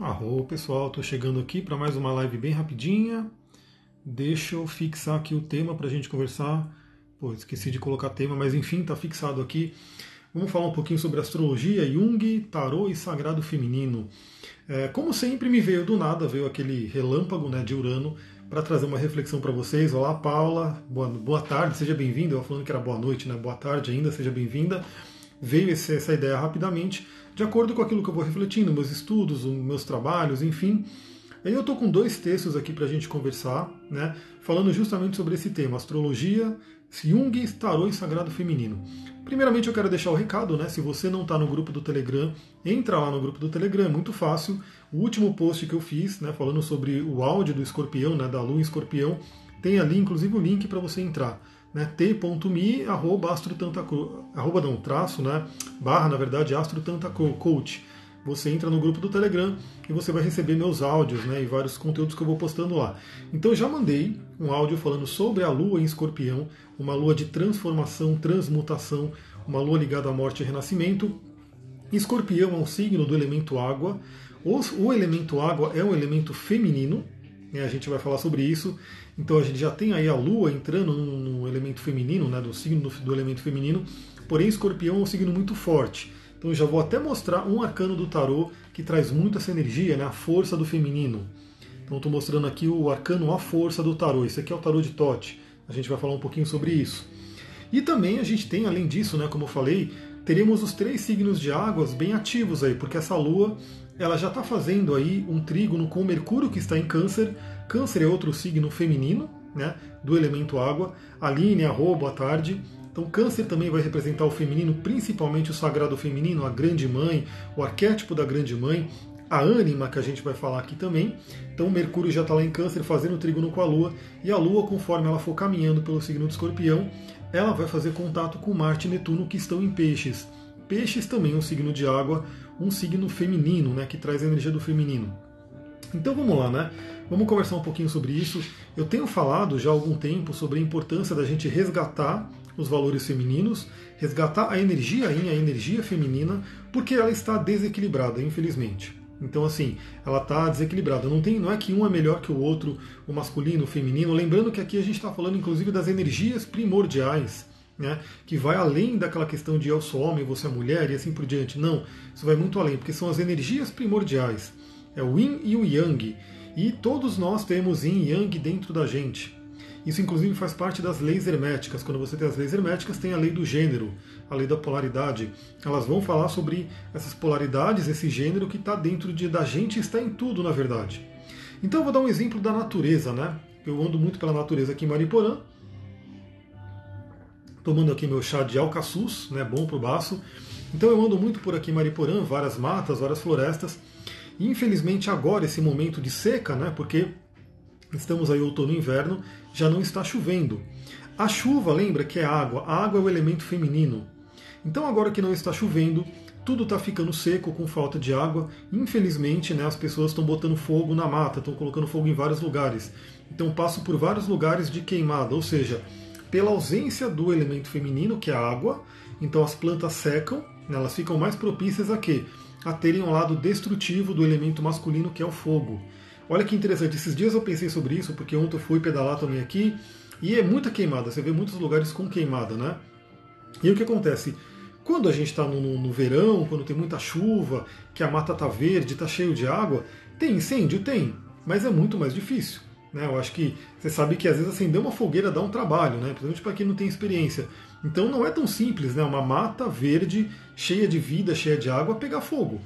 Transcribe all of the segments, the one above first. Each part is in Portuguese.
Arro, pessoal, estou chegando aqui para mais uma live bem rapidinha. Deixa eu fixar aqui o tema para a gente conversar. Pô, esqueci de colocar tema, mas enfim, está fixado aqui. Vamos falar um pouquinho sobre astrologia, Jung, tarô e sagrado feminino. É, como sempre, me veio do nada, veio aquele relâmpago né, de Urano para trazer uma reflexão para vocês. Olá, Paula, boa, boa tarde, seja bem-vinda. Eu falando que era boa noite, né? Boa tarde ainda, seja bem-vinda. Veio esse, essa ideia rapidamente de acordo com aquilo que eu vou refletindo, meus estudos, meus trabalhos, enfim. Aí eu estou com dois textos aqui para a gente conversar, né, falando justamente sobre esse tema, astrologia, Jung, Tarô e Sagrado Feminino. Primeiramente eu quero deixar o recado, né? Se você não está no grupo do Telegram, entra lá no grupo do Telegram, é muito fácil. O último post que eu fiz, né, falando sobre o áudio do escorpião, né, da lua escorpião, tem ali inclusive o link para você entrar né, t.me, arroba arroba não, traço, né, barra, na verdade, astrotantacoach. Você entra no grupo do Telegram e você vai receber meus áudios né, e vários conteúdos que eu vou postando lá. Então já mandei um áudio falando sobre a lua em escorpião, uma lua de transformação, transmutação, uma lua ligada à morte e renascimento. Escorpião é um signo do elemento água. O, o elemento água é um elemento feminino, né, a gente vai falar sobre isso. Então a gente já tem aí a Lua entrando no, no elemento feminino, né, do signo do, do, elemento feminino, porém escorpião é um signo muito forte. Então eu já vou até mostrar um arcano do tarô que traz muito essa energia, né, a força do feminino. Então estou mostrando aqui o arcano A Força do Tarô. Esse aqui é o tarô de Tote. A gente vai falar um pouquinho sobre isso. E também a gente tem, além disso, né, como eu falei, teremos os três signos de águas bem ativos aí, porque essa lua ela já está fazendo aí um trígono com Mercúrio que está em Câncer. Câncer é outro signo feminino, né, do elemento água. Aline, arroba, boa tarde. Então, Câncer também vai representar o feminino, principalmente o sagrado feminino, a grande mãe, o arquétipo da grande mãe, a ânima que a gente vai falar aqui também. Então, Mercúrio já está lá em Câncer fazendo trígono com a Lua, e a Lua, conforme ela for caminhando pelo signo de Escorpião, ela vai fazer contato com Marte e Netuno que estão em Peixes. Peixes também é um signo de água, um signo feminino, né, que traz a energia do feminino. Então vamos lá, né? Vamos conversar um pouquinho sobre isso. Eu tenho falado já há algum tempo sobre a importância da gente resgatar os valores femininos, resgatar a energia yin, a energia feminina, porque ela está desequilibrada, infelizmente. Então, assim, ela está desequilibrada. Não, tem, não é que um é melhor que o outro, o masculino, o feminino. Lembrando que aqui a gente está falando, inclusive, das energias primordiais né, que vai além daquela questão de eu sou homem, você é mulher e assim por diante. Não, isso vai muito além, porque são as energias primordiais. É o yin e o yang. E todos nós temos yin e yang dentro da gente. Isso, inclusive, faz parte das leis herméticas. Quando você tem as leis herméticas, tem a lei do gênero, a lei da polaridade. Elas vão falar sobre essas polaridades, esse gênero que está dentro de, da gente está em tudo, na verdade. Então, eu vou dar um exemplo da natureza, né? Eu ando muito pela natureza aqui em Mariporã tomando aqui meu chá de alcaçuz, né, bom para o baço. Então eu ando muito por aqui em Mariporã, várias matas, várias florestas. Infelizmente agora, esse momento de seca, né, porque estamos aí outono e inverno, já não está chovendo. A chuva, lembra que é água, a água é o elemento feminino. Então agora que não está chovendo, tudo está ficando seco com falta de água. Infelizmente, né, as pessoas estão botando fogo na mata, estão colocando fogo em vários lugares. Então passo por vários lugares de queimada, ou seja, pela ausência do elemento feminino, que é a água, então as plantas secam, né, elas ficam mais propícias a quê? A terem um lado destrutivo do elemento masculino, que é o fogo. Olha que interessante, esses dias eu pensei sobre isso, porque ontem eu fui pedalar também aqui, e é muita queimada, você vê muitos lugares com queimada, né? E o que acontece? Quando a gente está no, no, verão, quando tem muita chuva, que a mata está verde, está cheio de água, tem incêndio? Tem, mas é muito mais difícil. Né? Eu acho que você sabe que às vezes acender uma fogueira dá um trabalho, né? principalmente para quem não tem experiência. Então não é tão simples, né? uma mata verde, cheia de vida, cheia de água, pegar fogo.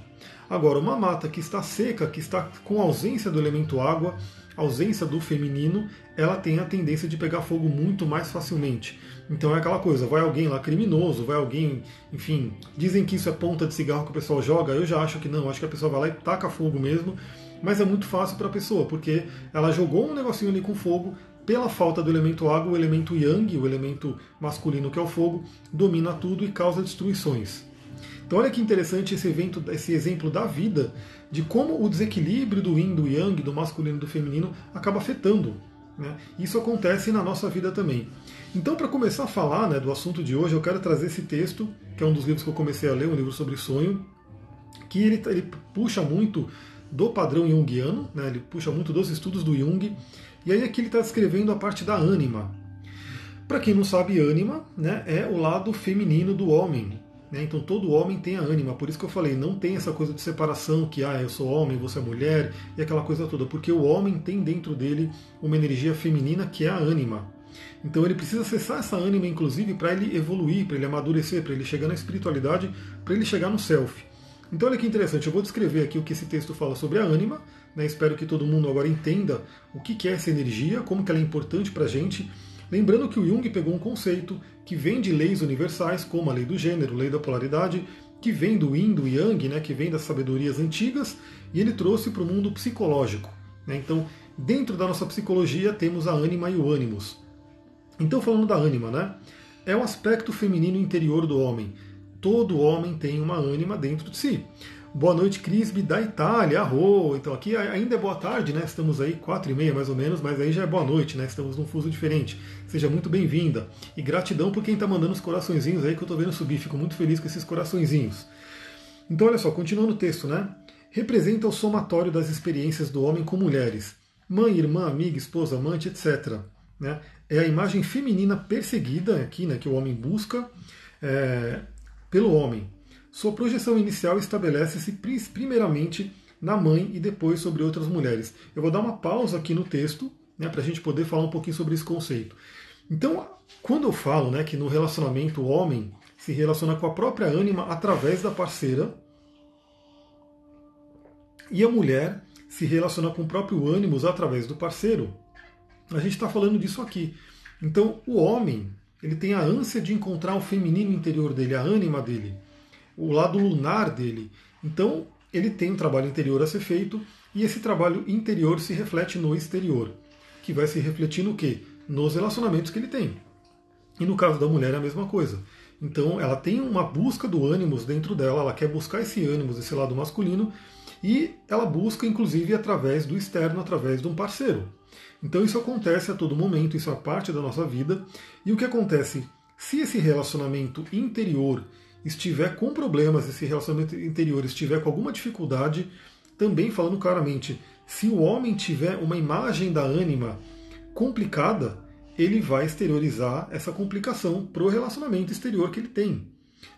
Agora, uma mata que está seca, que está com ausência do elemento água, ausência do feminino, ela tem a tendência de pegar fogo muito mais facilmente. Então é aquela coisa, vai alguém lá criminoso, vai alguém, enfim, dizem que isso é ponta de cigarro que o pessoal joga, eu já acho que não, acho que a pessoa vai lá e taca fogo mesmo, mas é muito fácil para a pessoa, porque ela jogou um negocinho ali com fogo, pela falta do elemento água, o elemento yang, o elemento masculino que é o fogo, domina tudo e causa destruições. Então olha que interessante esse evento, esse exemplo da vida, de como o desequilíbrio do yin, do yang, do masculino e do feminino acaba afetando. Né? Isso acontece na nossa vida também. Então, para começar a falar né, do assunto de hoje, eu quero trazer esse texto, que é um dos livros que eu comecei a ler, um livro sobre sonho, que ele, ele puxa muito do padrão junguiano, né? ele puxa muito dos estudos do Jung, e aí aqui ele está descrevendo a parte da ânima. Para quem não sabe, ânima né, é o lado feminino do homem. Né? Então todo homem tem a ânima, por isso que eu falei, não tem essa coisa de separação que ah, eu sou homem, você é mulher, e aquela coisa toda, porque o homem tem dentro dele uma energia feminina que é a ânima. Então ele precisa acessar essa ânima, inclusive, para ele evoluir, para ele amadurecer, para ele chegar na espiritualidade, para ele chegar no self. Então olha que interessante, eu vou descrever aqui o que esse texto fala sobre a ânima, né? espero que todo mundo agora entenda o que é essa energia, como ela é importante para a gente. Lembrando que o Jung pegou um conceito que vem de leis universais, como a lei do gênero, lei da polaridade, que vem do Yin, do Yang, né? que vem das sabedorias antigas, e ele trouxe para o mundo psicológico. Né? Então, dentro da nossa psicologia, temos a ânima e o ânimos. Então, falando da ânima, né? É o aspecto feminino interior do homem. Todo homem tem uma ânima dentro de si. Boa noite, Crisby, da Itália. Arro! Então aqui ainda é boa tarde, né? Estamos aí quatro e meia mais ou menos, mas aí já é boa noite, né? Estamos num fuso diferente. Seja muito bem-vinda. E gratidão por quem está mandando os coraçõezinhos aí que eu estou vendo subir. Fico muito feliz com esses coraçõezinhos. Então, olha só, continuando o texto, né? Representa o somatório das experiências do homem com mulheres. Mãe, irmã, amiga, esposa, amante, etc. Né? É a imagem feminina perseguida aqui, né? Que o homem busca. É, pelo homem. Sua projeção inicial estabelece-se primeiramente na mãe e depois sobre outras mulheres. Eu vou dar uma pausa aqui no texto né, para a gente poder falar um pouquinho sobre esse conceito. Então, quando eu falo né, que no relacionamento o homem se relaciona com a própria ânima através da parceira e a mulher se relaciona com o próprio ânimos através do parceiro, a gente está falando disso aqui. Então, o homem ele tem a ânsia de encontrar o feminino interior dele, a ânima dele, o lado lunar dele. Então, ele tem um trabalho interior a ser feito e esse trabalho interior se reflete no exterior, que vai se refletir no quê? Nos relacionamentos que ele tem. E no caso da mulher é a mesma coisa. Então, ela tem uma busca do ânimos dentro dela, ela quer buscar esse ânimos, esse lado masculino, e ela busca, inclusive, através do externo, através de um parceiro. Então isso acontece a todo momento, isso é parte da nossa vida. E o que acontece? Se esse relacionamento interior estiver com problemas, esse relacionamento interior estiver com alguma dificuldade, também falando claramente, se o homem tiver uma imagem da ânima complicada, ele vai exteriorizar essa complicação para o relacionamento exterior que ele tem.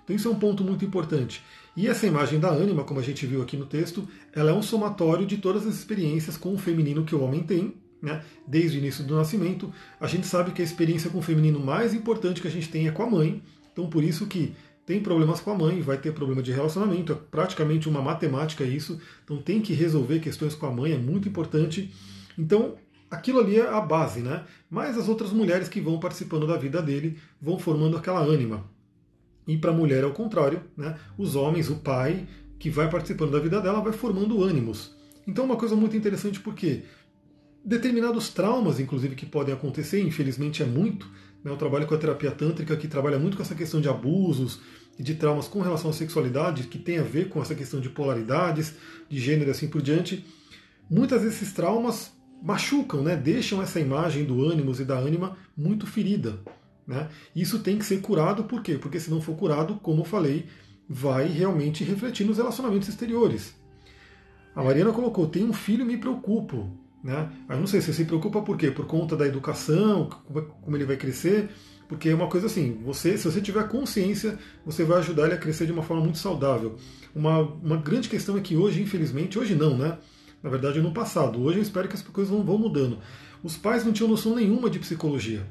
Então isso é um ponto muito importante. E essa imagem da ânima, como a gente viu aqui no texto, ela é um somatório de todas as experiências com o feminino que o homem tem, né, desde o início do nascimento. A gente sabe que a experiência com o feminino mais importante que a gente tem é com a mãe, então por isso que tem problemas com a mãe, vai ter problema de relacionamento, é praticamente uma matemática isso, então tem que resolver questões com a mãe, é muito importante. Então, aquilo ali é a base, né? Mas as outras mulheres que vão participando da vida dele vão formando aquela ânima. E para a mulher é o contrário, né? Os homens, o pai, que vai participando da vida dela, vai formando ânimos. Então, uma coisa muito interessante porque determinados traumas, inclusive, que podem acontecer, infelizmente é muito. Né? Eu trabalho com a terapia tântrica, que trabalha muito com essa questão de abusos e de traumas com relação à sexualidade, que tem a ver com essa questão de polaridades, de gênero e assim por diante. Muitas desses traumas machucam, né? deixam essa imagem do ânimos e da ânima muito ferida. Né? Isso tem que ser curado, por quê? Porque se não for curado, como eu falei, vai realmente refletir nos relacionamentos exteriores. A Mariana colocou: tem um filho, me preocupo. Né? Eu não sei se você se preocupa por quê? Por conta da educação, como ele vai crescer, porque é uma coisa assim, você, se você tiver consciência, você vai ajudar ele a crescer de uma forma muito saudável. Uma, uma grande questão é que hoje, infelizmente, hoje não, né? Na verdade, no passado. Hoje eu espero que as coisas vão, vão mudando. Os pais não tinham noção nenhuma de psicologia.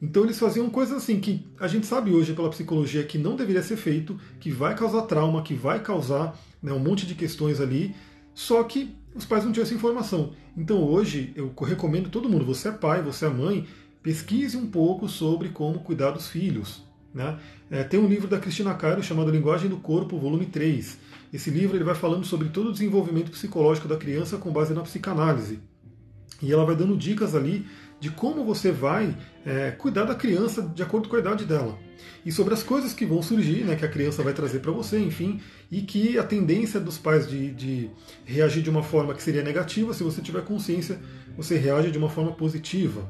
Então eles faziam coisas assim que a gente sabe hoje pela psicologia que não deveria ser feito, que vai causar trauma, que vai causar né, um monte de questões ali, só que os pais não tinham essa informação. Então hoje eu recomendo todo mundo, você é pai, você é mãe, pesquise um pouco sobre como cuidar dos filhos. Né? É, tem um livro da Cristina Cairo chamado Linguagem do Corpo, volume 3. Esse livro ele vai falando sobre todo o desenvolvimento psicológico da criança com base na psicanálise. E ela vai dando dicas ali de como você vai é, cuidar da criança de acordo com a idade dela. E sobre as coisas que vão surgir, né, que a criança vai trazer para você, enfim, e que a tendência dos pais de, de reagir de uma forma que seria negativa, se você tiver consciência, você reage de uma forma positiva.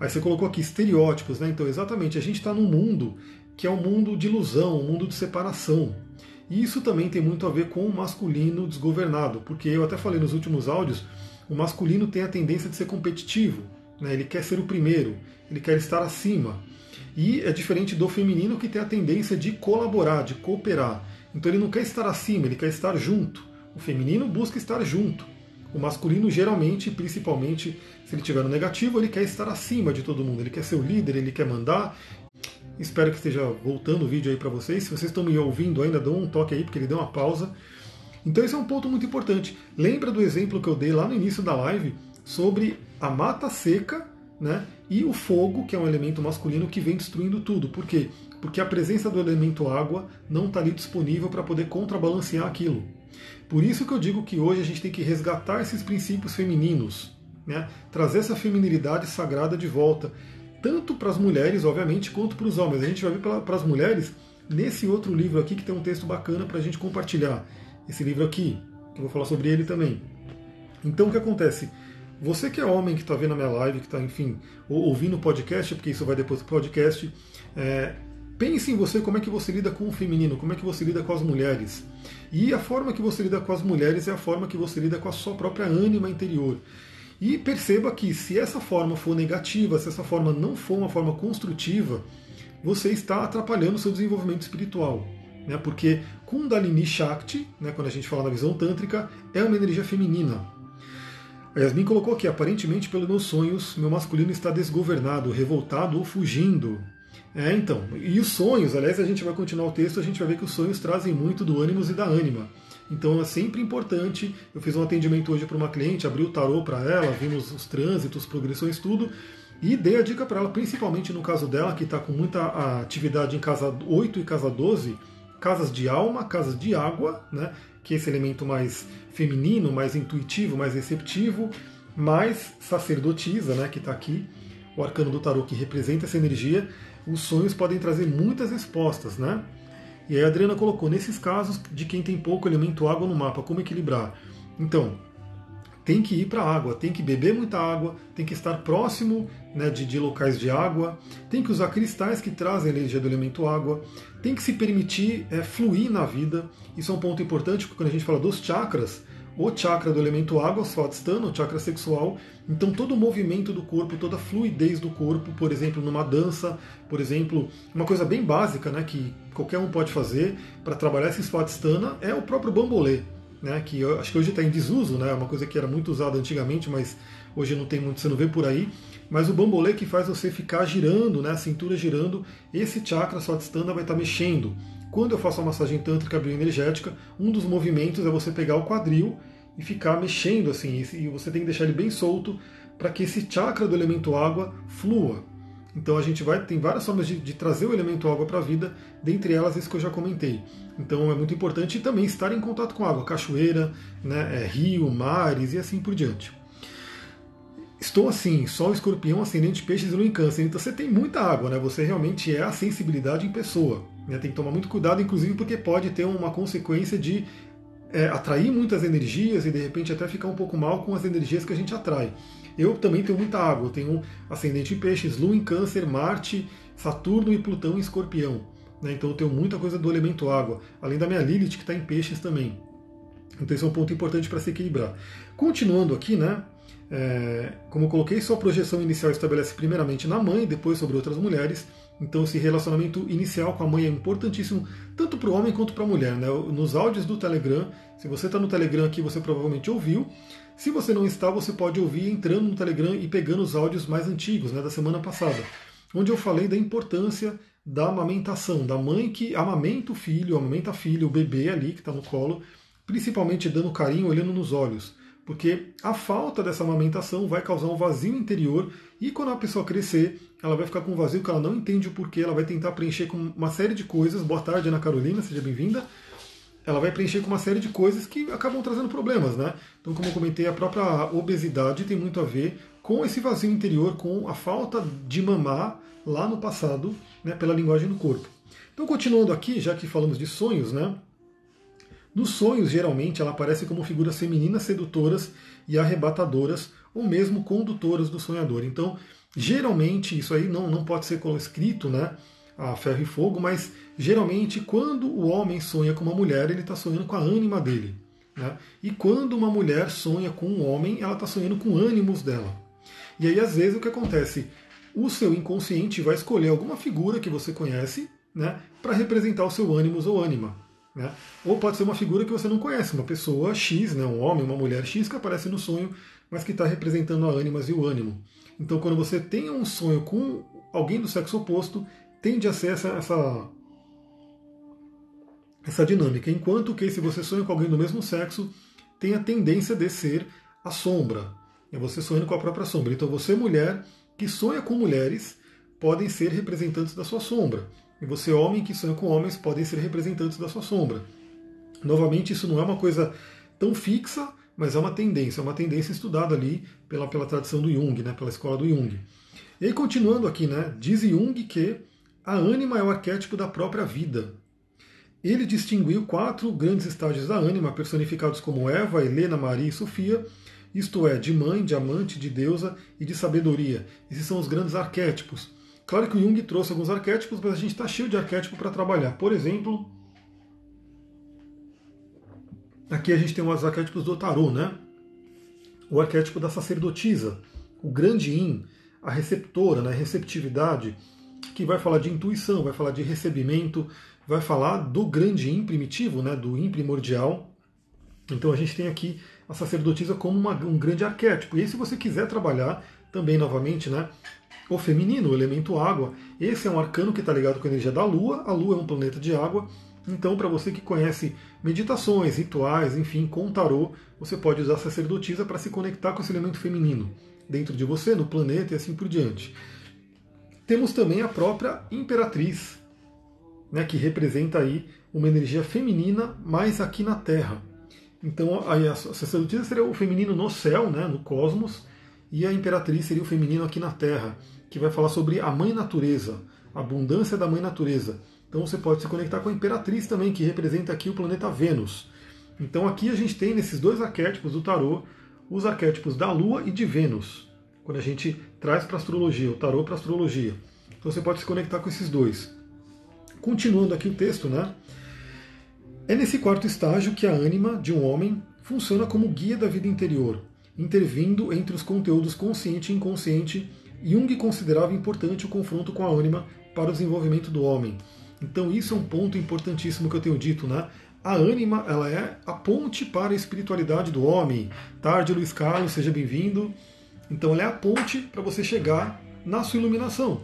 Aí você colocou aqui estereótipos, né? Então, exatamente, a gente está num mundo que é um mundo de ilusão, um mundo de separação. E isso também tem muito a ver com o masculino desgovernado, porque eu até falei nos últimos áudios, o masculino tem a tendência de ser competitivo, né? ele quer ser o primeiro, ele quer estar acima. E é diferente do feminino que tem a tendência de colaborar, de cooperar. Então ele não quer estar acima, ele quer estar junto. O feminino busca estar junto. O masculino, geralmente, principalmente se ele tiver no negativo, ele quer estar acima de todo mundo, ele quer ser o líder, ele quer mandar. Espero que esteja voltando o vídeo aí para vocês. Se vocês estão me ouvindo ainda, dão um toque aí, porque ele deu uma pausa. Então esse é um ponto muito importante. Lembra do exemplo que eu dei lá no início da live sobre a mata seca né, e o fogo, que é um elemento masculino que vem destruindo tudo. Por quê? Porque a presença do elemento água não está ali disponível para poder contrabalancear aquilo. Por isso que eu digo que hoje a gente tem que resgatar esses princípios femininos, né? trazer essa feminilidade sagrada de volta, tanto para as mulheres, obviamente, quanto para os homens. A gente vai ver para as mulheres nesse outro livro aqui que tem um texto bacana para a gente compartilhar. Esse livro aqui, que eu vou falar sobre ele também. Então o que acontece? Você que é homem, que está vendo a minha live, que está, enfim, ouvindo o podcast, porque isso vai depois do podcast, é, pense em você como é que você lida com o feminino, como é que você lida com as mulheres. E a forma que você lida com as mulheres é a forma que você lida com a sua própria ânima interior. E perceba que se essa forma for negativa, se essa forma não for uma forma construtiva, você está atrapalhando o seu desenvolvimento espiritual. Né? Porque Kundalini Shakti, né, quando a gente fala na visão tântrica, é uma energia feminina. A Yasmin colocou aqui, aparentemente pelos meus sonhos, meu masculino está desgovernado, revoltado ou fugindo. É, então. E os sonhos, aliás, a gente vai continuar o texto, a gente vai ver que os sonhos trazem muito do ânimos e da ânima. Então é sempre importante. Eu fiz um atendimento hoje para uma cliente, abri o tarô para ela, vimos os trânsitos, progressões, tudo. E dei a dica para ela, principalmente no caso dela, que está com muita atividade em casa 8 e casa 12, casas de alma, casas de água, né? Que esse elemento mais feminino, mais intuitivo, mais receptivo, mais sacerdotisa, né? que está aqui, o arcano do tarô que representa essa energia os sonhos podem trazer muitas respostas, né? E aí a Adriana colocou, nesses casos de quem tem pouco elemento água no mapa, como equilibrar? Então, tem que ir para a água, tem que beber muita água, tem que estar próximo né, de, de, locais de água, tem que usar cristais que trazem energia do elemento água, tem que se permitir é, fluir na vida. Isso é um ponto importante, porque quando a gente fala dos chakras, o chakra do elemento água, Swadhisthana, o chakra sexual. Então todo o movimento do corpo, toda a fluidez do corpo, por exemplo, numa dança, por exemplo, uma coisa bem básica, né, que qualquer um pode fazer para trabalhar esse Swadhisthana é o próprio bambolê, né, que eu acho que hoje está em desuso, né, é uma coisa que era muito usada antigamente, mas hoje não tem muito, você não vê por aí. Mas o bambolê que faz você ficar girando, né, a cintura girando, esse chakra Swadhisthana vai estar tá mexendo. Quando eu faço a massagem tântrica bioenergética, um dos movimentos é você pegar o quadril e ficar mexendo assim, e você tem que deixar ele bem solto para que esse chakra do elemento água flua. Então a gente vai tem várias formas de, de trazer o elemento água para a vida, dentre elas esse que eu já comentei. Então é muito importante também estar em contato com água, cachoeira, né, é, rio, mares e assim por diante. Estou assim, Sol, Escorpião, Ascendente, Peixes e Lua em Câncer. Então você tem muita água, né? Você realmente é a sensibilidade em pessoa. Né? Tem que tomar muito cuidado, inclusive porque pode ter uma consequência de é, atrair muitas energias e de repente até ficar um pouco mal com as energias que a gente atrai. Eu também tenho muita água, eu tenho ascendente em peixes, lua em câncer, Marte, Saturno e Plutão em escorpião. Né? Então eu tenho muita coisa do elemento água, além da minha Lilith que está em peixes também. Então esse é um ponto importante para se equilibrar. Continuando aqui, né? É, como eu coloquei, sua projeção inicial estabelece primeiramente na mãe, depois sobre outras mulheres. Então esse relacionamento inicial com a mãe é importantíssimo tanto para o homem quanto para a mulher. Né? Nos áudios do Telegram, se você está no Telegram aqui, você provavelmente ouviu. Se você não está, você pode ouvir entrando no Telegram e pegando os áudios mais antigos, né, da semana passada, onde eu falei da importância da amamentação, da mãe que amamenta o filho, amamenta a filha, o bebê ali que está no colo, principalmente dando carinho, olhando nos olhos porque a falta dessa amamentação vai causar um vazio interior e quando a pessoa crescer, ela vai ficar com um vazio que ela não entende o porquê, ela vai tentar preencher com uma série de coisas. Boa tarde, Ana Carolina, seja bem-vinda. Ela vai preencher com uma série de coisas que acabam trazendo problemas, né? Então, como eu comentei, a própria obesidade tem muito a ver com esse vazio interior, com a falta de mamar lá no passado, né, pela linguagem do corpo. Então, continuando aqui, já que falamos de sonhos, né? Nos sonhos, geralmente, ela aparece como figuras femininas sedutoras e arrebatadoras, ou mesmo condutoras do sonhador. Então, geralmente, isso aí não, não pode ser escrito, né? a ferro e fogo, mas geralmente quando o homem sonha com uma mulher, ele está sonhando com a ânima dele. Né? E quando uma mulher sonha com um homem, ela está sonhando com ânimos dela. E aí, às vezes, o que acontece? O seu inconsciente vai escolher alguma figura que você conhece né, para representar o seu ânimos ou ânima. Né? Ou pode ser uma figura que você não conhece, uma pessoa X, né, um homem, uma mulher X que aparece no sonho, mas que está representando a ânimas e o ânimo. Então, quando você tem um sonho com alguém do sexo oposto, tende a ser essa, essa essa dinâmica. Enquanto que se você sonha com alguém do mesmo sexo, tem a tendência de ser a sombra. É você sonhando com a própria sombra. Então você, mulher, que sonha com mulheres, podem ser representantes da sua sombra. E você, homem, que sonha com homens, podem ser representantes da sua sombra. Novamente, isso não é uma coisa tão fixa, mas é uma tendência, é uma tendência estudada ali pela, pela tradição do Jung, né, pela escola do Jung. E aí, continuando aqui, né, diz Jung que a ânima é o arquétipo da própria vida. Ele distinguiu quatro grandes estágios da ânima, personificados como Eva, Helena, Maria e Sofia, isto é, de mãe, de amante, de deusa e de sabedoria. Esses são os grandes arquétipos. Claro que o Jung trouxe alguns arquétipos, mas a gente está cheio de arquétipo para trabalhar. Por exemplo, aqui a gente tem os arquétipos do tarô, né? O arquétipo da sacerdotisa, o grande Yin, a receptora, né? receptividade, que vai falar de intuição, vai falar de recebimento, vai falar do grande Im primitivo, né, do Im primordial. Então a gente tem aqui a sacerdotisa como uma, um grande arquétipo. E aí, se você quiser trabalhar também novamente, né, o feminino, o elemento água, esse é um arcano que está ligado com a energia da Lua. A Lua é um planeta de água. Então, para você que conhece meditações, rituais, enfim, com tarô, você pode usar sacerdotisa para se conectar com esse elemento feminino dentro de você, no planeta e assim por diante. Temos também a própria imperatriz, né, que representa aí uma energia feminina mais aqui na Terra. Então a sacerdotisa seria o feminino no céu, né, no cosmos, e a imperatriz seria o feminino aqui na Terra, que vai falar sobre a mãe natureza, a abundância da mãe natureza. Então você pode se conectar com a imperatriz também, que representa aqui o planeta Vênus. Então aqui a gente tem nesses dois arquétipos do tarô os arquétipos da Lua e de Vênus, quando a gente traz para astrologia, o tarô para astrologia. Então você pode se conectar com esses dois. Continuando aqui o texto, né? É nesse quarto estágio que a ânima de um homem funciona como guia da vida interior, intervindo entre os conteúdos consciente e inconsciente. Jung considerava importante o confronto com a ânima para o desenvolvimento do homem. Então isso é um ponto importantíssimo que eu tenho dito, né? A ânima, ela é a ponte para a espiritualidade do homem. Tarde, Luiz Carlos, seja bem-vindo. Então ela é a ponte para você chegar na sua iluminação.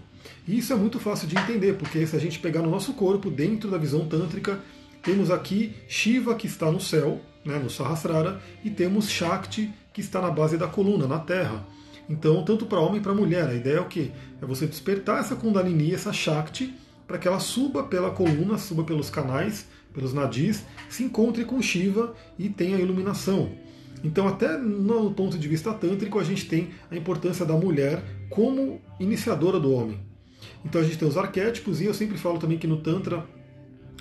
E isso é muito fácil de entender, porque se a gente pegar no nosso corpo, dentro da visão tântrica, temos aqui Shiva que está no céu, né, no Sahasrara, e temos Shakti que está na base da coluna, na terra. Então, tanto para homem para mulher, a ideia é o que? É você despertar essa Kundalini, essa Shakti, para que ela suba pela coluna, suba pelos canais, pelos nadis, se encontre com Shiva e tenha iluminação. Então, até no ponto de vista tântrico, a gente tem a importância da mulher como iniciadora do homem. Então a gente tem os arquétipos, e eu sempre falo também que no Tantra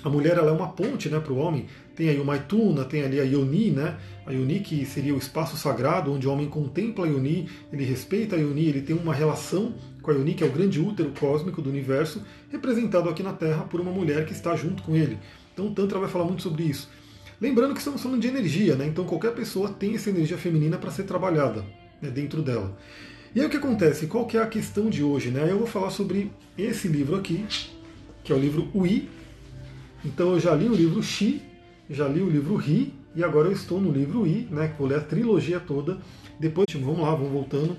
a mulher ela é uma ponte né, para o homem. Tem aí o Maituna, tem ali a Yoni, né? A Yoni que seria o espaço sagrado onde o homem contempla a Yoni, ele respeita a Yoni, ele tem uma relação com a Yoni, que é o grande útero cósmico do universo, representado aqui na Terra por uma mulher que está junto com ele. Então o Tantra vai falar muito sobre isso. Lembrando que estamos falando de energia, né? Então qualquer pessoa tem essa energia feminina para ser trabalhada né, dentro dela. E aí o que acontece? Qual que é a questão de hoje? Né? Eu vou falar sobre esse livro aqui, que é o livro Ui. Então eu já li o livro Xi, já li o livro Ri, e agora eu estou no livro I, né, que vou ler a trilogia toda. Depois, vamos lá, vamos voltando.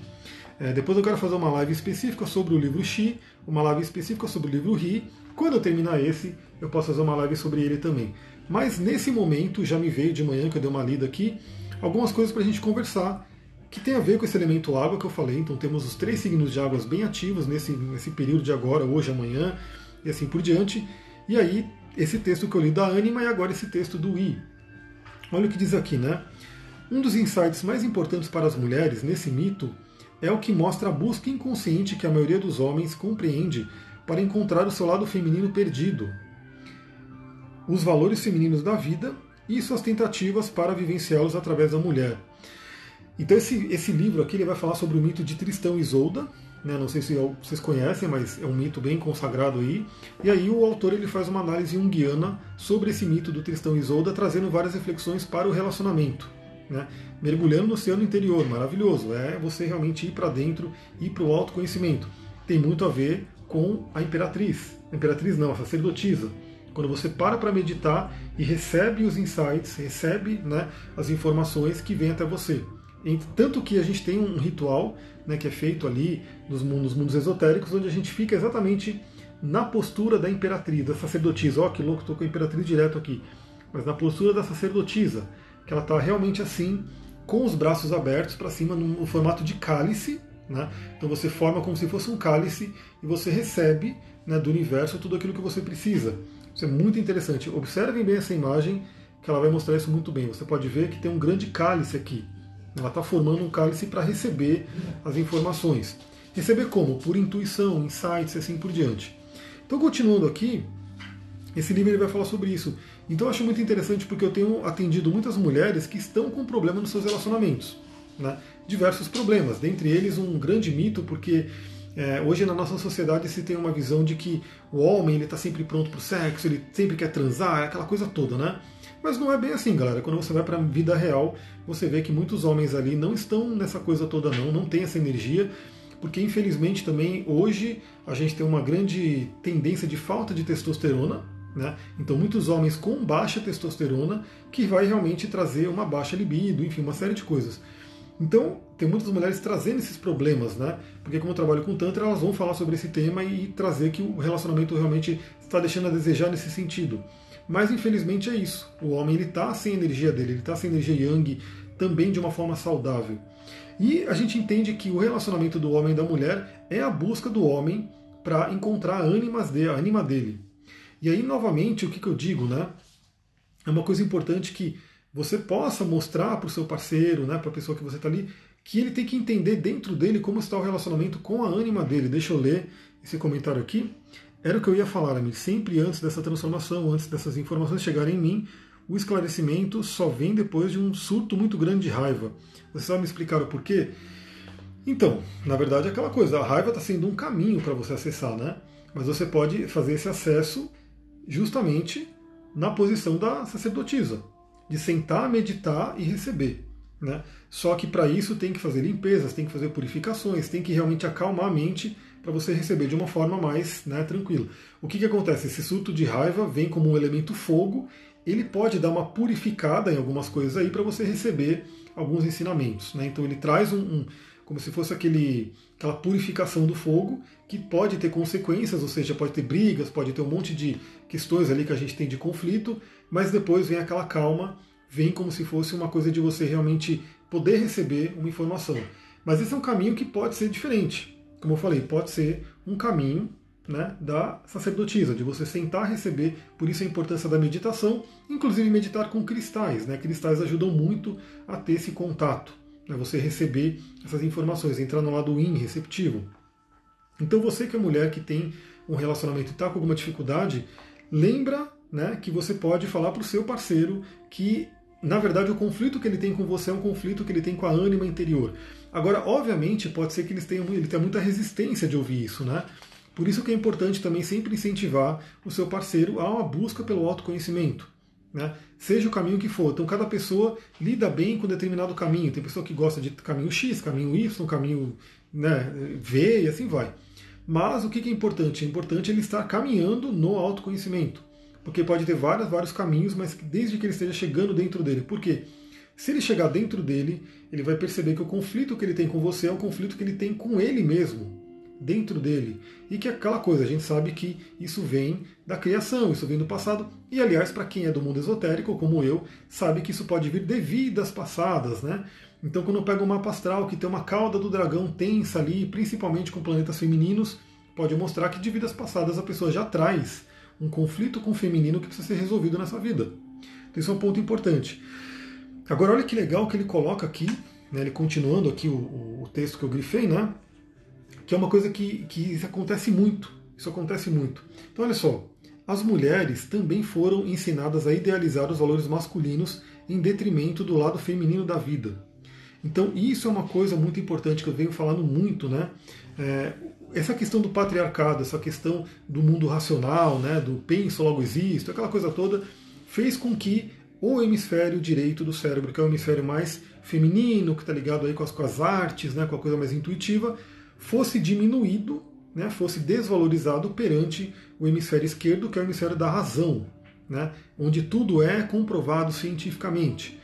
É, depois eu quero fazer uma live específica sobre o livro Xi, uma live específica sobre o livro Ri. Quando eu terminar esse, eu posso fazer uma live sobre ele também. Mas nesse momento, já me veio de manhã que eu dei uma lida aqui, algumas coisas para a gente conversar que tem a ver com esse elemento água que eu falei. Então temos os três signos de águas bem ativos nesse, nesse período de agora, hoje, amanhã e assim por diante. E aí, esse texto que eu li da Anima e agora esse texto do I. Olha o que diz aqui, né? Um dos insights mais importantes para as mulheres nesse mito é o que mostra a busca inconsciente que a maioria dos homens compreende para encontrar o seu lado feminino perdido, os valores femininos da vida e suas tentativas para vivenciá-los através da mulher. Então esse, esse livro aqui ele vai falar sobre o mito de Tristão e Isolda, né? não sei se vocês conhecem, mas é um mito bem consagrado aí. E aí o autor ele faz uma análise junguiana sobre esse mito do Tristão e Isolda, trazendo várias reflexões para o relacionamento. Né? Mergulhando no oceano interior, maravilhoso. É você realmente ir para dentro, ir para o autoconhecimento. Tem muito a ver com a imperatriz. A imperatriz não, a sacerdotisa. Quando você para para meditar e recebe os insights, recebe né, as informações que vêm até você. Tanto que a gente tem um ritual né, que é feito ali nos mundos, esotéricos, onde a gente fica exatamente na postura da imperatriz, da sacerdotisa. Ó, oh, que louco, estou com a imperatriz direto aqui. Mas na postura da sacerdotisa, que ela está realmente assim, com os braços abertos para cima, no formato de cálice. Né? Então você forma como se fosse um cálice e você recebe né, do universo tudo aquilo que você precisa. Isso é muito interessante. Observem bem essa imagem, que ela vai mostrar isso muito bem. Você pode ver que tem um grande cálice aqui. Ela está formando um cálice para receber as informações. Receber como? Por intuição, insights e assim por diante. Então, continuando aqui, esse livro ele vai falar sobre isso. Então, eu acho muito interessante porque eu tenho atendido muitas mulheres que estão com problema nos seus relacionamentos. Né? Diversos problemas, dentre eles um grande mito, porque é, hoje na nossa sociedade se tem uma visão de que o homem está sempre pronto para o sexo, ele sempre quer transar, aquela coisa toda, né? Mas não é bem assim, galera. Quando você vai para a vida real, você vê que muitos homens ali não estão nessa coisa toda, não, não tem essa energia, porque infelizmente também hoje a gente tem uma grande tendência de falta de testosterona. Né? Então, muitos homens com baixa testosterona que vai realmente trazer uma baixa libido, enfim, uma série de coisas. Então, tem muitas mulheres trazendo esses problemas, né? Porque como eu trabalho com Tantra, elas vão falar sobre esse tema e trazer que o relacionamento realmente está deixando a desejar nesse sentido. Mas infelizmente é isso. O homem ele está sem energia dele, ele está sem energia yang também de uma forma saudável. E a gente entende que o relacionamento do homem e da mulher é a busca do homem para encontrar ânimas de, a ânima dele. E aí, novamente, o que, que eu digo, né? É uma coisa importante que você possa mostrar para o seu parceiro, né, para a pessoa que você está ali, que ele tem que entender dentro dele como está o relacionamento com a ânima dele. Deixa eu ler esse comentário aqui. Era o que eu ia falar, amigo. Sempre antes dessa transformação, antes dessas informações chegarem em mim, o esclarecimento só vem depois de um surto muito grande de raiva. Você vai me explicar o porquê? Então, na verdade é aquela coisa, a raiva está sendo um caminho para você acessar, né? Mas você pode fazer esse acesso justamente na posição da sacerdotisa, de sentar, meditar e receber. Né? Só que para isso tem que fazer limpezas, tem que fazer purificações, tem que realmente acalmar a mente para você receber de uma forma mais né, tranquila. O que, que acontece? Esse surto de raiva vem como um elemento fogo, ele pode dar uma purificada em algumas coisas aí para você receber alguns ensinamentos. Né? Então ele traz um, um, como se fosse aquele, aquela purificação do fogo que pode ter consequências, ou seja, pode ter brigas, pode ter um monte de questões ali que a gente tem de conflito, mas depois vem aquela calma, vem como se fosse uma coisa de você realmente poder receber uma informação. Mas esse é um caminho que pode ser diferente como eu falei, pode ser um caminho né, da sacerdotisa, de você sentar receber, por isso a importância da meditação, inclusive meditar com cristais. Né? Cristais ajudam muito a ter esse contato, né, você receber essas informações, entrar no lado in, receptivo. Então você que é mulher que tem um relacionamento e está com alguma dificuldade, lembra né, que você pode falar para o seu parceiro que na verdade, o conflito que ele tem com você é um conflito que ele tem com a ânima interior. Agora, obviamente, pode ser que eles tenham, ele tenha muita resistência de ouvir isso, né? Por isso que é importante também sempre incentivar o seu parceiro a uma busca pelo autoconhecimento. Né? Seja o caminho que for. Então, cada pessoa lida bem com determinado caminho. Tem pessoa que gosta de caminho X, caminho Y, caminho né, V e assim vai. Mas o que é importante? É importante ele estar caminhando no autoconhecimento porque pode ter vários, vários caminhos, mas desde que ele esteja chegando dentro dele. Por quê? Se ele chegar dentro dele, ele vai perceber que o conflito que ele tem com você é um conflito que ele tem com ele mesmo, dentro dele. E que é aquela coisa, a gente sabe que isso vem da criação, isso vem do passado. E aliás, para quem é do mundo esotérico, como eu, sabe que isso pode vir de vidas passadas, né? Então, quando eu pego um mapa astral que tem uma cauda do dragão tensa ali, principalmente com planetas femininos, pode mostrar que de vidas passadas a pessoa já traz um conflito com o feminino que precisa ser resolvido nessa vida. Então, isso é um ponto importante. Agora, olha que legal que ele coloca aqui, né, ele continuando aqui o, o, texto que eu grifei, né, que é uma coisa que, que acontece muito. Isso acontece muito. Então, olha só, as mulheres também foram ensinadas a idealizar os valores masculinos em detrimento do lado feminino da vida. Então, isso é uma coisa muito importante que eu venho falando muito, né? É, essa questão do patriarcado, essa questão do mundo racional, né, do penso logo existo, aquela coisa toda, fez com que o hemisfério direito do cérebro, que é o hemisfério mais feminino, que está ligado aí com as, com as artes, né, com a coisa mais intuitiva, fosse diminuído, né, fosse desvalorizado perante o hemisfério esquerdo, que é o hemisfério da razão, né, onde tudo é comprovado cientificamente.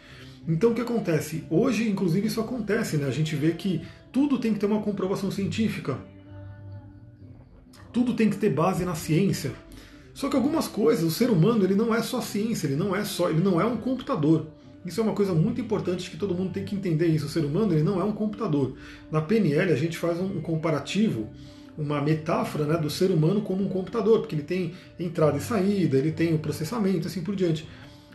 Então o que acontece? Hoje, inclusive, isso acontece, né? A gente vê que tudo tem que ter uma comprovação científica. Tudo tem que ter base na ciência. Só que algumas coisas, o ser humano ele não é só ciência, ele não é só, ele não é um computador. Isso é uma coisa muito importante que todo mundo tem que entender isso. O ser humano ele não é um computador. Na PNL a gente faz um comparativo, uma metáfora né, do ser humano como um computador, porque ele tem entrada e saída, ele tem o processamento, assim por diante.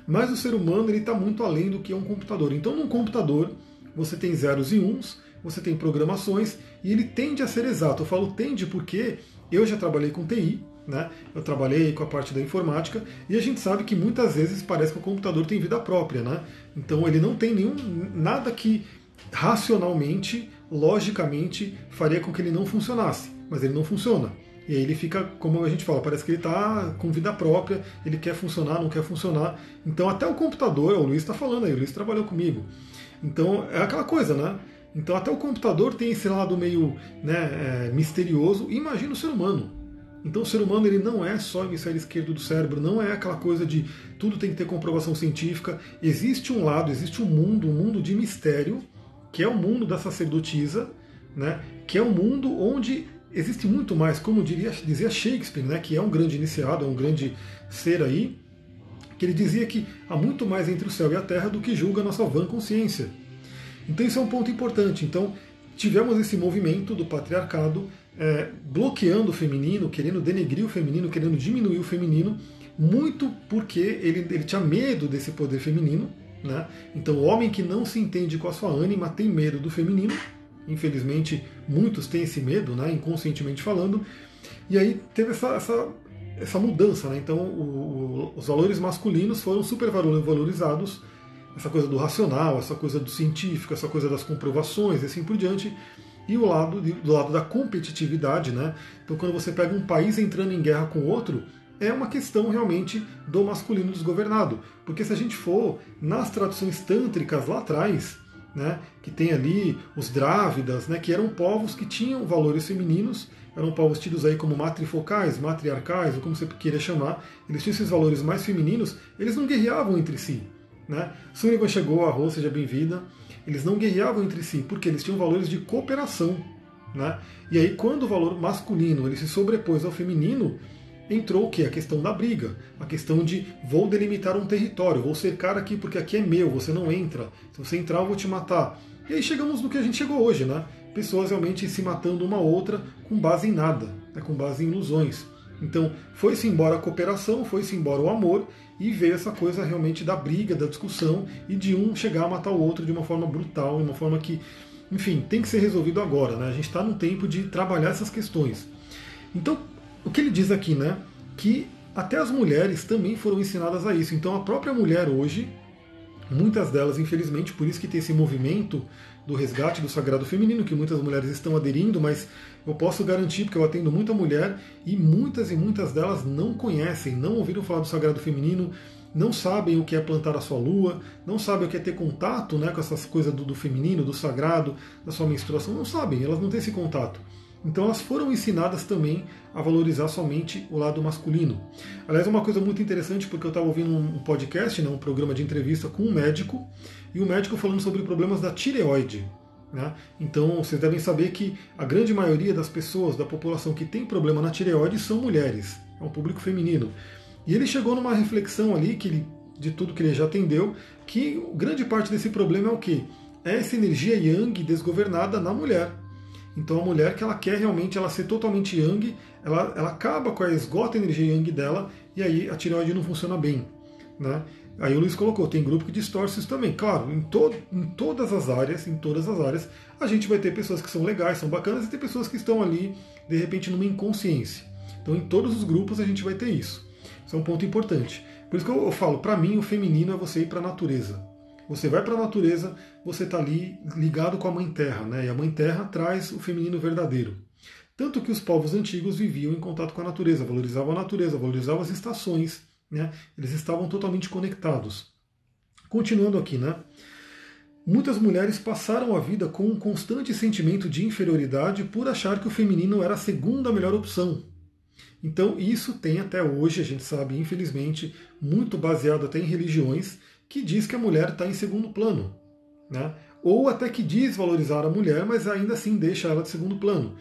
Mas o ser humano ele está muito além do que é um computador. Então, num computador você tem zeros e uns, você tem programações e ele tende a ser exato. Eu falo tende porque eu já trabalhei com TI, né? Eu trabalhei com a parte da informática e a gente sabe que muitas vezes parece que o computador tem vida própria, né? Então ele não tem nenhum nada que racionalmente, logicamente faria com que ele não funcionasse, mas ele não funciona. E aí ele fica, como a gente fala, parece que ele está com vida própria, ele quer funcionar, não quer funcionar. Então até o computador, o Luiz está falando aí, o Luiz trabalhou comigo. Então é aquela coisa, né? Então até o computador tem esse lado meio né, é, misterioso. Imagina o ser humano. Então o ser humano ele não é só o hemisfério esquerdo do cérebro, não é aquela coisa de tudo tem que ter comprovação científica. Existe um lado, existe um mundo, um mundo de mistério, que é o mundo da sacerdotisa, né, que é um mundo onde existe muito mais, como diria, dizia Shakespeare, né, que é um grande iniciado, é um grande ser aí, que ele dizia que há muito mais entre o céu e a terra do que julga a nossa vã consciência. Então isso é um ponto importante. Então tivemos esse movimento do patriarcado é, bloqueando o feminino, querendo denegrir o feminino, querendo diminuir o feminino, muito porque ele, ele tinha medo desse poder feminino. Né? Então o homem que não se entende com a sua ânima tem medo do feminino. Infelizmente, muitos têm esse medo, né, inconscientemente falando. E aí teve essa, essa, essa mudança. Né? Então, o, o, os valores masculinos foram super valorizados. Essa coisa do racional, essa coisa do científico, essa coisa das comprovações e assim por diante. E o lado, do lado da competitividade. Né? Então, quando você pega um país entrando em guerra com outro, é uma questão realmente do masculino desgovernado. Porque se a gente for nas traduções tântricas lá atrás, né, que tem ali os drávidas, né, que eram povos que tinham valores femininos, eram povos tidos aí como matrifocais, matriarcais, ou como você queira chamar, eles tinham esses valores mais femininos, eles não guerreavam entre si. Né? Chegou, a seja bem-vinda. Eles não guerreavam entre si, porque eles tinham valores de cooperação. Né? E aí, quando o valor masculino ele se sobrepôs ao feminino, entrou o que? A questão da briga, a questão de vou delimitar um território, vou cercar aqui porque aqui é meu, você não entra. Se você entrar, eu vou te matar. E aí chegamos no que a gente chegou hoje, né? Pessoas realmente se matando uma outra com base em nada, né? com base em ilusões. Então, foi-se embora a cooperação, foi-se embora o amor e veio essa coisa realmente da briga, da discussão e de um chegar a matar o outro de uma forma brutal, de uma forma que, enfim, tem que ser resolvido agora, né? A gente está no tempo de trabalhar essas questões. Então, o que ele diz aqui, né? Que até as mulheres também foram ensinadas a isso. Então a própria mulher hoje, muitas delas, infelizmente, por isso que tem esse movimento do resgate do sagrado feminino, que muitas mulheres estão aderindo, mas eu posso garantir, porque eu atendo muita mulher, e muitas e muitas delas não conhecem, não ouviram falar do sagrado feminino, não sabem o que é plantar a sua lua, não sabem o que é ter contato né, com essas coisas do, do feminino, do sagrado, da sua menstruação, não sabem, elas não têm esse contato. Então elas foram ensinadas também a valorizar somente o lado masculino. Aliás, é uma coisa muito interessante porque eu estava ouvindo um podcast, né, um programa de entrevista com um médico, e o um médico falando sobre problemas da tireoide. Né? Então vocês devem saber que a grande maioria das pessoas da população que tem problema na tireoide são mulheres, é um público feminino. E ele chegou numa reflexão ali, que ele, de tudo que ele já atendeu, que grande parte desse problema é o quê? É essa energia yang desgovernada na mulher. Então a mulher que ela quer realmente ela ser totalmente yang, ela, ela acaba com a esgota energia yang dela e aí a tireoide não funciona bem. Né? Aí o Luiz colocou, tem grupo que distorce isso também. Claro, em, to, em todas as áreas, em todas as áreas, a gente vai ter pessoas que são legais, são bacanas, e tem pessoas que estão ali, de repente, numa inconsciência. Então em todos os grupos a gente vai ter isso. Isso é um ponto importante. Por isso que eu, eu falo, para mim o feminino é você ir para a natureza. Você vai para a natureza, você está ali ligado com a Mãe Terra, né? E a Mãe Terra traz o feminino verdadeiro. Tanto que os povos antigos viviam em contato com a natureza, valorizavam a natureza, valorizavam as estações, né? Eles estavam totalmente conectados. Continuando aqui, né? Muitas mulheres passaram a vida com um constante sentimento de inferioridade por achar que o feminino era a segunda melhor opção. Então, isso tem até hoje, a gente sabe, infelizmente, muito baseado até em religiões, que diz que a mulher está em segundo plano. Né? Ou até que diz valorizar a mulher, mas ainda assim deixa ela de segundo plano.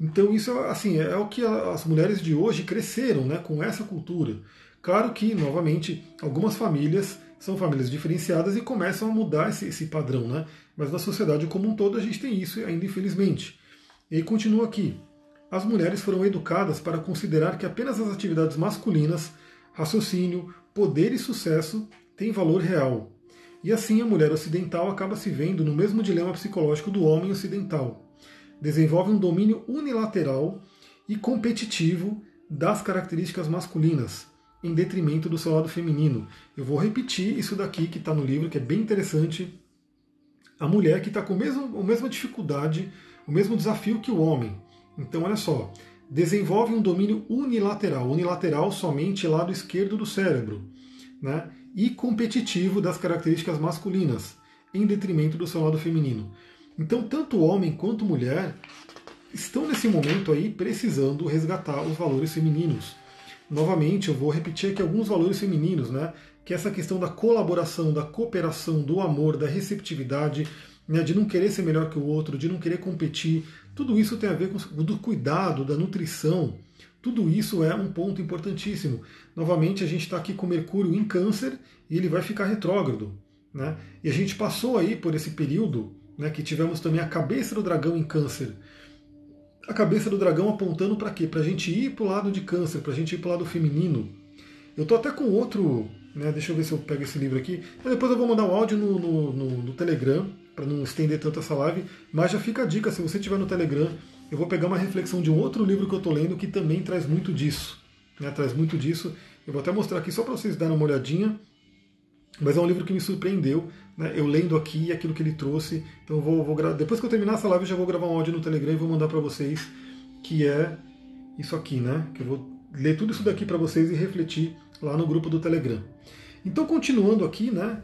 Então, isso assim, é o que as mulheres de hoje cresceram né, com essa cultura. Claro que, novamente, algumas famílias são famílias diferenciadas e começam a mudar esse, esse padrão, né? Mas na sociedade como um todo a gente tem isso ainda, infelizmente. E continua aqui. As mulheres foram educadas para considerar que apenas as atividades masculinas, raciocínio, poder e sucesso têm valor real. E assim a mulher ocidental acaba se vendo no mesmo dilema psicológico do homem ocidental. Desenvolve um domínio unilateral e competitivo das características masculinas, em detrimento do seu lado feminino. Eu vou repetir isso daqui que está no livro, que é bem interessante. A mulher que está com a mesma, a mesma dificuldade, o mesmo desafio que o homem. Então, olha só, desenvolve um domínio unilateral, unilateral somente lado esquerdo do cérebro, né? E competitivo das características masculinas, em detrimento do seu lado feminino. Então, tanto homem quanto mulher estão nesse momento aí precisando resgatar os valores femininos novamente, eu vou repetir aqui alguns valores femininos, né? Que é essa questão da colaboração, da cooperação, do amor, da receptividade, né? de não querer ser melhor que o outro, de não querer competir. Tudo isso tem a ver com o cuidado, da nutrição. Tudo isso é um ponto importantíssimo. Novamente, a gente está aqui com Mercúrio em Câncer e ele vai ficar retrógrado. Né? E a gente passou aí por esse período né, que tivemos também a cabeça do dragão em Câncer a cabeça do dragão apontando para quê? Para a gente ir para o lado de câncer, para a gente ir para o lado feminino. Eu tô até com outro, né, deixa eu ver se eu pego esse livro aqui. Depois eu vou mandar um áudio no, no, no, no Telegram, para não estender tanto essa live. Mas já fica a dica, se você estiver no Telegram, eu vou pegar uma reflexão de um outro livro que eu estou lendo que também traz muito disso. Né, traz muito disso. Eu vou até mostrar aqui só para vocês darem uma olhadinha. Mas é um livro que me surpreendeu, né? eu lendo aqui aquilo que ele trouxe. Então vou, vou depois que eu terminar essa live, eu já vou gravar um áudio no Telegram e vou mandar para vocês, que é isso aqui, né? Que eu vou ler tudo isso daqui para vocês e refletir lá no grupo do Telegram. Então, continuando aqui, né?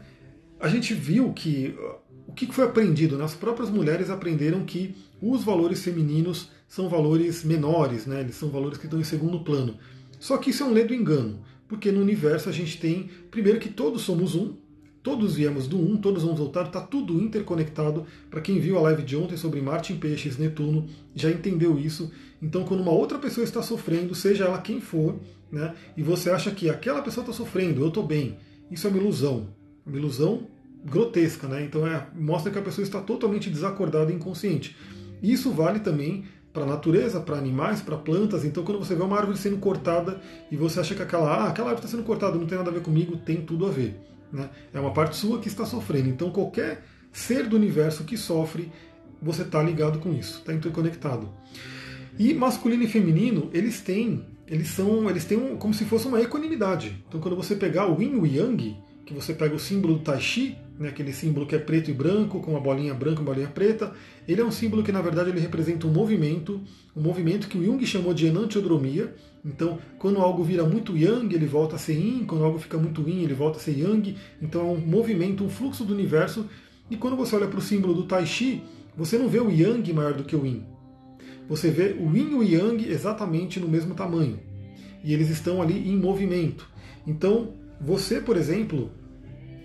A gente viu que o que foi aprendido, as próprias mulheres aprenderam que os valores femininos são valores menores, né? eles são valores que estão em segundo plano. Só que isso é um ledo engano porque no universo a gente tem, primeiro, que todos somos um, todos viemos do um, todos vamos voltar, está tudo interconectado. Para quem viu a live de ontem sobre Marte em Peixes, Netuno, já entendeu isso. Então, quando uma outra pessoa está sofrendo, seja ela quem for, né, e você acha que aquela pessoa está sofrendo, eu estou bem, isso é uma ilusão. Uma ilusão grotesca, né? Então é, mostra que a pessoa está totalmente desacordada e inconsciente. Isso vale também para a natureza, para animais, para plantas. Então, quando você vê uma árvore sendo cortada e você acha que aquela, ah, aquela árvore está sendo cortada, não tem nada a ver comigo, tem tudo a ver. Né? É uma parte sua que está sofrendo. Então, qualquer ser do universo que sofre, você está ligado com isso, está interconectado. E masculino e feminino, eles têm, eles são, eles têm um, como se fosse uma equanimidade. Então, quando você pegar o Yin e o Yang, que você pega o símbolo do Tai Chi, né, aquele símbolo que é preto e branco, com uma bolinha branca e uma bolinha preta, ele é um símbolo que, na verdade, ele representa um movimento, um movimento que o Jung chamou de enantiodromia. Então, quando algo vira muito Yang, ele volta a ser Yin, quando algo fica muito Yin, ele volta a ser Yang. Então, é um movimento, um fluxo do universo. E quando você olha para o símbolo do Tai Chi, você não vê o Yang maior do que o Yin. Você vê o Yin e o Yang exatamente no mesmo tamanho. E eles estão ali em movimento. Então, você, por exemplo,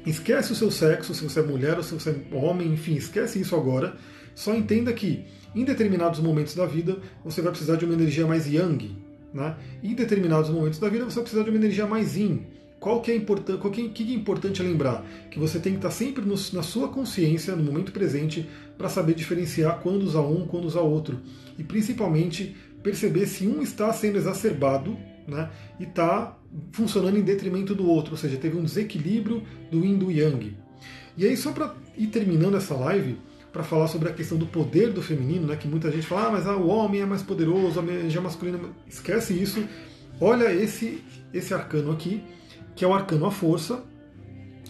esquece o seu sexo, se você é mulher ou se você é homem, enfim, esquece isso agora. Só entenda que em determinados momentos da vida você vai precisar de uma energia mais yang, né? em determinados momentos da vida você vai precisar de uma energia mais yin. Qual que é importante? Qual que, que é importante lembrar? Que você tem que estar sempre no, na sua consciência, no momento presente, para saber diferenciar quando usar um, quando usar outro, e principalmente perceber se um está sendo exacerbado, né? E está funcionando em detrimento do outro, ou seja, teve um desequilíbrio do yin do yang. E aí, só para ir terminando essa live, para falar sobre a questão do poder do feminino, né, que muita gente fala, ah, mas ah, o homem é mais poderoso, a energia masculina. Esquece isso. Olha esse, esse arcano aqui, que é o arcano à força.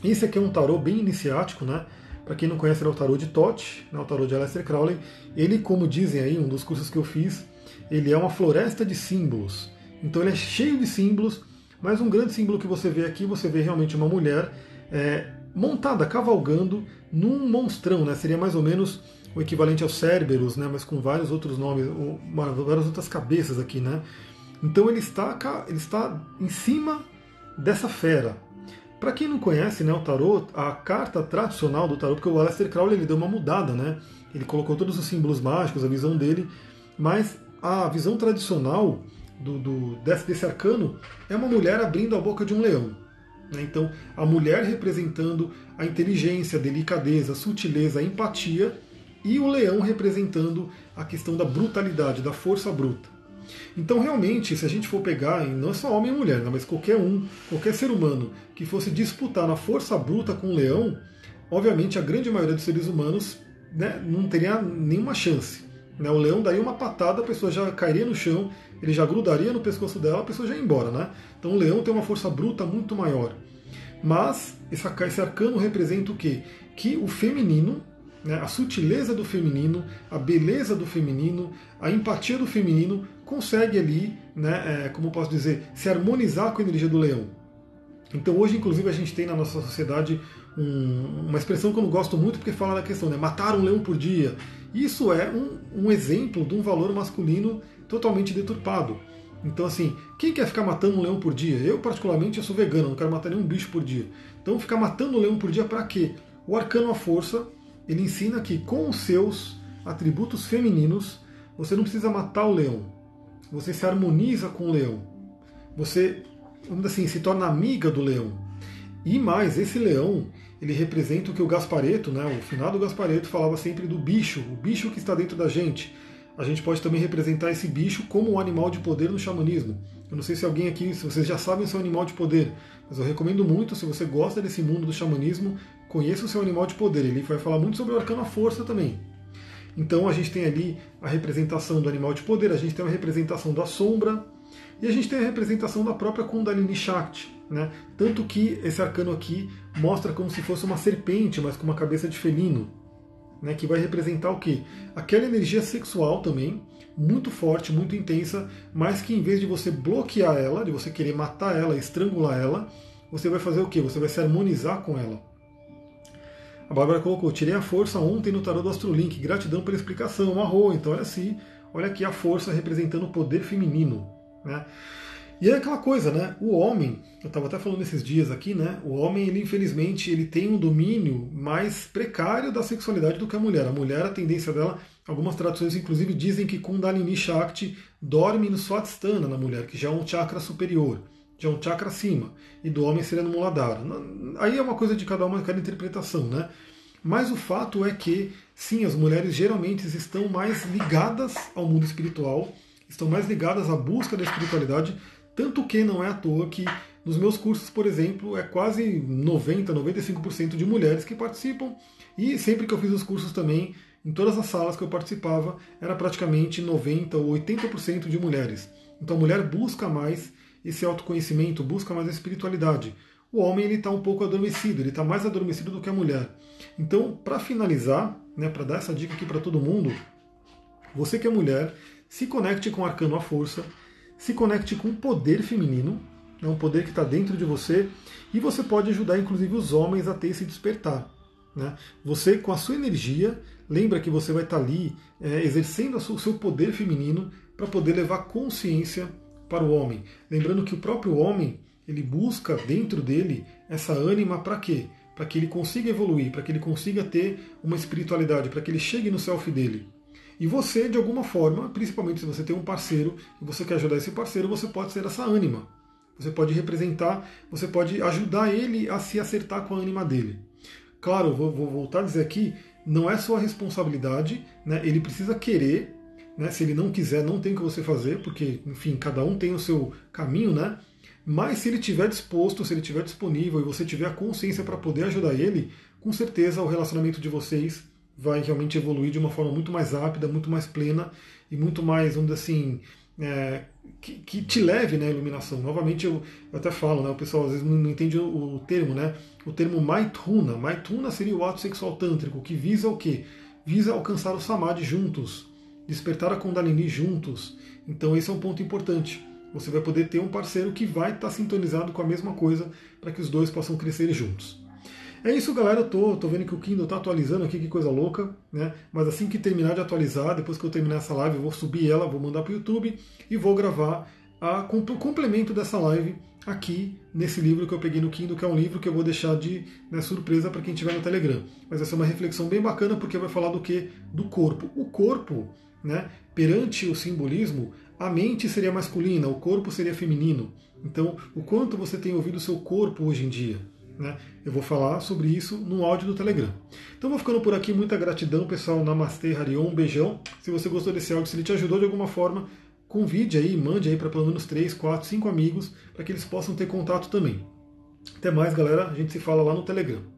Esse aqui é um tarô bem iniciático, né? Para quem não conhece, é o tarô de Tote, né, o tarô de Aleister Crowley. Ele, como dizem aí, um dos cursos que eu fiz, ele é uma floresta de símbolos. Então ele é cheio de símbolos, mas um grande símbolo que você vê aqui, você vê realmente uma mulher é, montada, cavalgando num monstrão, né? Seria mais ou menos o equivalente aos Cerberus, né? Mas com vários outros nomes, uma, várias outras cabeças aqui, né? Então ele está, ele está em cima dessa fera. Para quem não conhece né, o tarot, a carta tradicional do tarot, porque o Aleister Crowley ele deu uma mudada, né? Ele colocou todos os símbolos mágicos, a visão dele, mas a visão tradicional do, do desse, desse arcano é uma mulher abrindo a boca de um leão. Né? Então, a mulher representando a inteligência, a delicadeza, a sutileza, a empatia, e o leão representando a questão da brutalidade, da força bruta. Então, realmente, se a gente for pegar, não é só homem e mulher, né, mas qualquer um, qualquer ser humano que fosse disputar na força bruta com o leão, obviamente a grande maioria dos seres humanos né, não teria nenhuma chance. Né? O leão daria uma patada, a pessoa já cairia no chão, ele já grudaria no pescoço dela, a pessoa já ia embora. Né? Então o leão tem uma força bruta muito maior. Mas esse arcano representa o quê? Que o feminino, né, a sutileza do feminino, a beleza do feminino, a empatia do feminino consegue ali, né, é, como posso dizer, se harmonizar com a energia do leão. Então hoje, inclusive, a gente tem na nossa sociedade um, uma expressão que eu não gosto muito porque fala da questão, né, matar um leão por dia. Isso é um, um exemplo de um valor masculino totalmente deturpado. Então, assim, quem quer ficar matando um leão por dia? Eu, particularmente, eu sou vegano, não quero matar nenhum bicho por dia. Então, ficar matando um leão por dia para quê? O arcano à força, ele ensina que com os seus atributos femininos, você não precisa matar o leão você se harmoniza com o leão. Você, vamos assim, se torna amiga do leão. E mais, esse leão, ele representa o que o Gaspareto, né, o finado Gaspareto, falava sempre do bicho, o bicho que está dentro da gente. A gente pode também representar esse bicho como um animal de poder no xamanismo. Eu não sei se alguém aqui, se vocês já sabem o seu animal de poder, mas eu recomendo muito, se você gosta desse mundo do xamanismo, conheça o seu animal de poder. Ele vai falar muito sobre o arcano à força também. Então a gente tem ali a representação do animal de poder, a gente tem a representação da sombra e a gente tem a representação da própria Kundalini Shakti. Né? Tanto que esse arcano aqui mostra como se fosse uma serpente, mas com uma cabeça de felino. Né, que vai representar o quê? Aquela energia sexual também, muito forte, muito intensa, mas que em vez de você bloquear ela, de você querer matar ela, estrangular ela, você vai fazer o quê? Você vai se harmonizar com ela. A Bárbara colocou, tirei a força ontem no tarô do Astrolink, gratidão pela explicação, arro. Então olha assim, olha aqui a força representando o poder feminino. Né? E é aquela coisa, né? O homem, eu estava até falando esses dias aqui, né? O homem, ele infelizmente, ele tem um domínio mais precário da sexualidade do que a mulher. A mulher, a tendência dela, algumas traduções inclusive dizem que Kundalini Shakti dorme no Swadhisthana na mulher, que já é um chakra superior, já é um chakra acima, e do homem seria no Muladhara. Aí é uma coisa de cada uma, cada interpretação, né? Mas o fato é que, sim, as mulheres geralmente estão mais ligadas ao mundo espiritual, estão mais ligadas à busca da espiritualidade, tanto que não é à toa que nos meus cursos, por exemplo, é quase 90, 95% de mulheres que participam, e sempre que eu fiz os cursos também, em todas as salas que eu participava, era praticamente 90 ou 80% de mulheres. Então a mulher busca mais esse autoconhecimento, busca mais a espiritualidade o homem ele está um pouco adormecido, ele está mais adormecido do que a mulher. Então, para finalizar, né, para dar essa dica aqui para todo mundo, você que é mulher, se conecte com o arcano à força, se conecte com o poder feminino, é um poder que está dentro de você, e você pode ajudar inclusive os homens a ter esse despertar. Né? Você, com a sua energia, lembra que você vai estar tá ali é, exercendo o seu poder feminino para poder levar consciência para o homem. Lembrando que o próprio homem ele busca dentro dele essa ânima para quê? Para que ele consiga evoluir, para que ele consiga ter uma espiritualidade, para que ele chegue no self dele. E você, de alguma forma, principalmente se você tem um parceiro e você quer ajudar esse parceiro, você pode ser essa ânima. Você pode representar, você pode ajudar ele a se acertar com a ânima dele. Claro, vou, vou voltar a dizer aqui, não é sua responsabilidade, né? ele precisa querer, né? se ele não quiser, não tem o que você fazer, porque, enfim, cada um tem o seu caminho, né? Mas se ele estiver disposto, se ele estiver disponível e você tiver a consciência para poder ajudar ele, com certeza o relacionamento de vocês vai realmente evoluir de uma forma muito mais rápida, muito mais plena e muito mais, vamos dizer assim, é, que, que, te leve na iluminação. Novamente, eu, eu, até falo, né, o pessoal às vezes não, não entende o, o, termo, né? O termo Maituna. Maituna seria o ato sexual tântrico, que visa o quê? Visa alcançar o Samadhi juntos, despertar a Kundalini juntos. Então, esse é um ponto importante. Você vai poder ter um parceiro que vai estar sintonizado com a mesma coisa para que os dois possam crescer juntos. É isso, galera. Eu tô, tô vendo que o Kindle está atualizando aqui, que coisa louca, né? Mas assim que terminar de atualizar, depois que eu terminar essa live, eu vou subir ela, vou mandar para o YouTube e vou gravar a, o complemento dessa live aqui nesse livro que eu peguei no Kindle, que é um livro que eu vou deixar de né, surpresa para quem tiver no Telegram. Mas essa é uma reflexão bem bacana porque vai falar do que? Do corpo. O corpo, né, perante o simbolismo, a mente seria masculina, o corpo seria feminino. Então, o quanto você tem ouvido o seu corpo hoje em dia? Né? Eu vou falar sobre isso no áudio do Telegram. Então vou ficando por aqui, muita gratidão, pessoal. Namastê, Harion, um beijão. Se você gostou desse áudio, se ele te ajudou de alguma forma, convide aí, mande aí para pelo menos 3, 4, 5 amigos, para que eles possam ter contato também. Até mais, galera. A gente se fala lá no Telegram.